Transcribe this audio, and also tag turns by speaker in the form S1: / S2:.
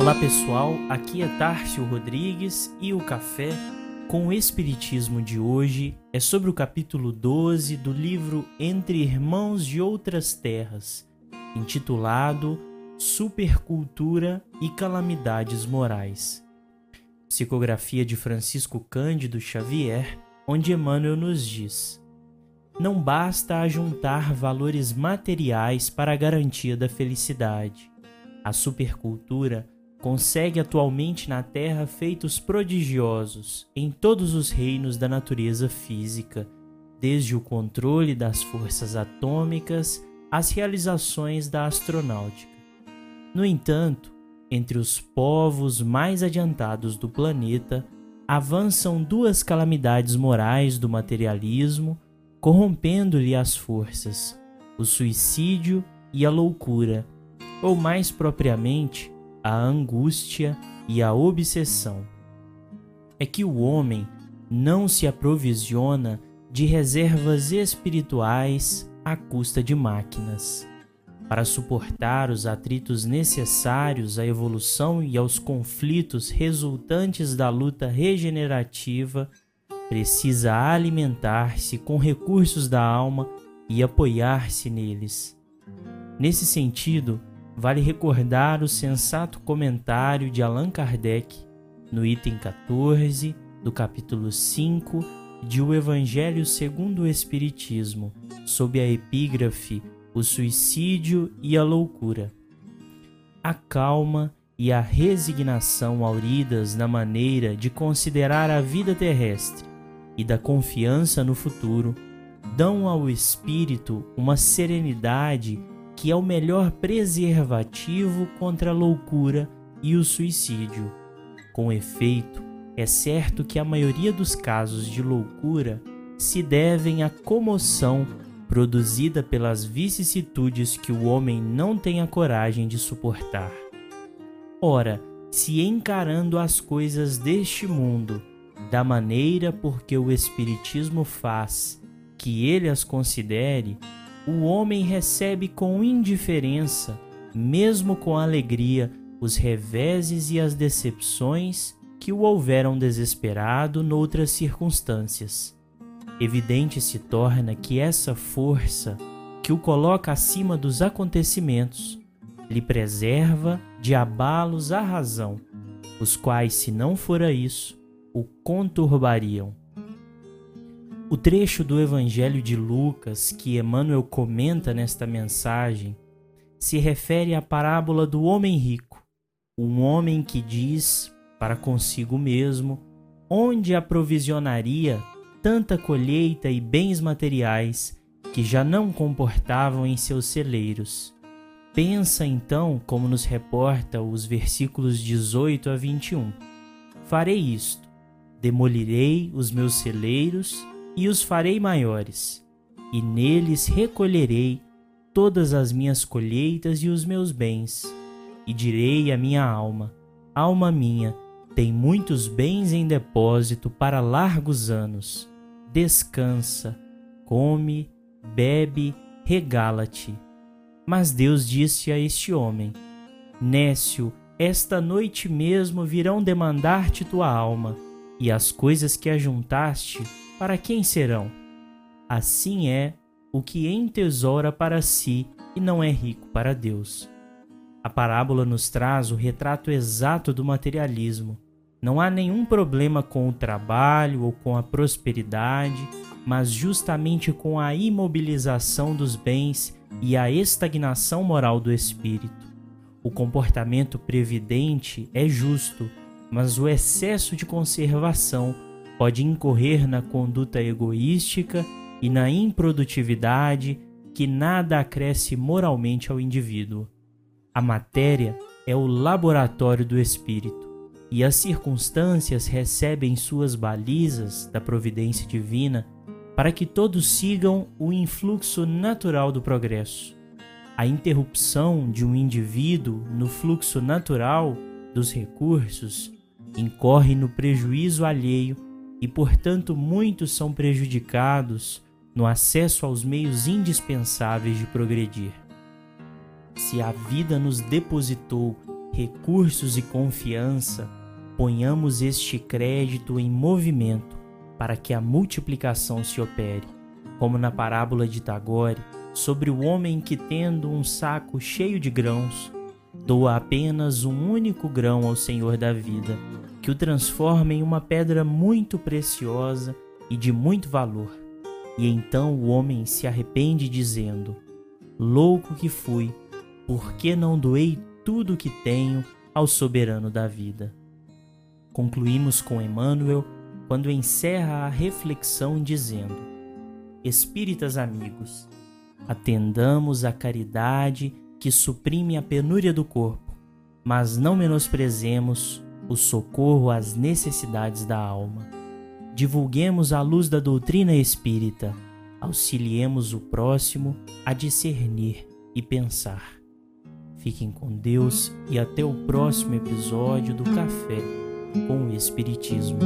S1: Olá pessoal, aqui é Tárcio Rodrigues e o café com o Espiritismo de hoje é sobre o capítulo 12 do livro Entre Irmãos de Outras Terras, intitulado Supercultura e Calamidades Morais. Psicografia de Francisco Cândido Xavier, onde Emmanuel nos diz: Não basta ajuntar valores materiais para a garantia da felicidade. A supercultura consegue atualmente na Terra feitos prodigiosos em todos os reinos da natureza física, desde o controle das forças atômicas às realizações da astronáutica. No entanto, entre os povos mais adiantados do planeta, avançam duas calamidades morais do materialismo, corrompendo-lhe as forças: o suicídio e a loucura, ou mais propriamente, a angústia e a obsessão. É que o homem não se aprovisiona de reservas espirituais à custa de máquinas. Para suportar os atritos necessários à evolução e aos conflitos resultantes da luta regenerativa, precisa alimentar-se com recursos da alma e apoiar-se neles. Nesse sentido, vale recordar o sensato comentário de Allan Kardec no item 14 do capítulo 5 de O Evangelho segundo o Espiritismo, sob a epígrafe O Suicídio e a Loucura. A calma e a resignação auridas na maneira de considerar a vida terrestre e da confiança no futuro dão ao espírito uma serenidade que é o melhor preservativo contra a loucura e o suicídio. Com efeito, é certo que a maioria dos casos de loucura se devem à comoção produzida pelas vicissitudes que o homem não tem a coragem de suportar. Ora, se encarando as coisas deste mundo da maneira por que o Espiritismo faz que ele as considere, o homem recebe com indiferença, mesmo com alegria, os reveses e as decepções que o houveram desesperado noutras circunstâncias. Evidente se torna que essa força que o coloca acima dos acontecimentos lhe preserva de abalos à razão, os quais, se não fora isso, o conturbariam. O trecho do Evangelho de Lucas que Emmanuel comenta nesta mensagem se refere à parábola do homem rico, um homem que diz para consigo mesmo onde aprovisionaria tanta colheita e bens materiais que já não comportavam em seus celeiros. Pensa então, como nos reporta os versículos 18 a 21. Farei isto: demolirei os meus celeiros e os farei maiores, e neles recolherei todas as minhas colheitas e os meus bens. E direi à minha alma: Alma minha, tem muitos bens em depósito para largos anos. Descansa, come, bebe, regala-te. Mas Deus disse a este homem: Nécio, esta noite mesmo virão demandar-te tua alma, e as coisas que ajuntaste para quem serão? Assim é o que entesoura para si e não é rico para Deus. A parábola nos traz o retrato exato do materialismo. Não há nenhum problema com o trabalho ou com a prosperidade, mas justamente com a imobilização dos bens e a estagnação moral do espírito. O comportamento previdente é justo, mas o excesso de conservação pode incorrer na conduta egoística e na improdutividade que nada acresce moralmente ao indivíduo. A matéria é o laboratório do espírito e as circunstâncias recebem suas balizas da providência divina para que todos sigam o influxo natural do progresso. A interrupção de um indivíduo no fluxo natural dos recursos incorre no prejuízo alheio e, portanto, muitos são prejudicados no acesso aos meios indispensáveis de progredir. Se a vida nos depositou recursos e confiança, ponhamos este crédito em movimento para que a multiplicação se opere, como na parábola de Tagore, sobre o homem que, tendo um saco cheio de grãos, doa apenas um único grão ao Senhor da vida, que o transforma em uma pedra muito preciosa e de muito valor. E então o homem se arrepende, dizendo: Louco que fui, por que não doei tudo o que tenho ao soberano da vida? Concluímos com Emmanuel quando encerra a reflexão dizendo: Espíritas amigos, atendamos à caridade que suprime a penúria do corpo, mas não menosprezemos o socorro às necessidades da alma. Divulguemos a luz da doutrina espírita, auxiliemos o próximo a discernir e pensar. Fiquem com Deus e até o próximo episódio do Café com o Espiritismo.